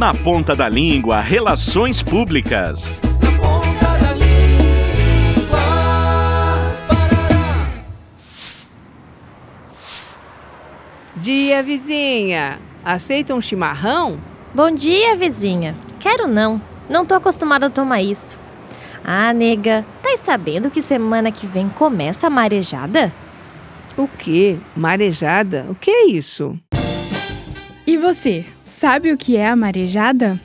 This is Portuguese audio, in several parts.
Na ponta da língua, relações públicas. Dia, vizinha. Aceita um chimarrão? Bom dia, vizinha. Quero não. Não tô acostumada a tomar isso. Ah, nega, tá sabendo que semana que vem começa a marejada? O quê? Marejada? O que é isso? E você, sabe o que é a marejada?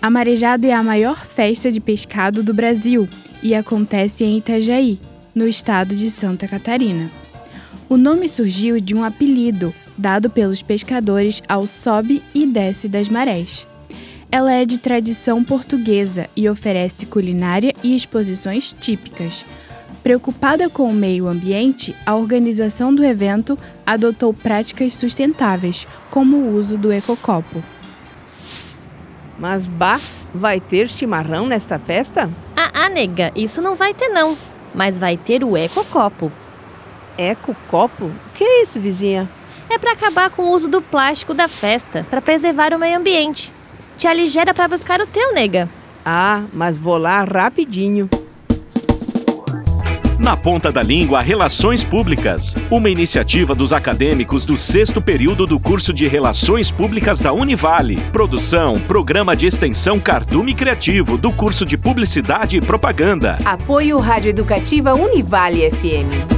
A marejada é a maior festa de pescado do Brasil e acontece em Itajaí, no estado de Santa Catarina. O nome surgiu de um apelido dado pelos pescadores ao sobe e desce das marés. Ela é de tradição portuguesa e oferece culinária e exposições típicas. Preocupada com o meio ambiente, a organização do evento adotou práticas sustentáveis, como o uso do ecocopo. Mas bah, vai ter chimarrão nesta festa? Ah, ah, nega, isso não vai ter não. Mas vai ter o ecocopo. Ecocopo? O que é isso, vizinha? É para acabar com o uso do plástico da festa, para preservar o meio ambiente. Te aligera para buscar o teu, nega. Ah, mas vou lá rapidinho. Na Ponta da Língua, Relações Públicas. Uma iniciativa dos acadêmicos do sexto período do curso de Relações Públicas da Univale. Produção, Programa de Extensão Cardume Criativo, do curso de Publicidade e Propaganda. Apoio Rádio Educativa Univale FM.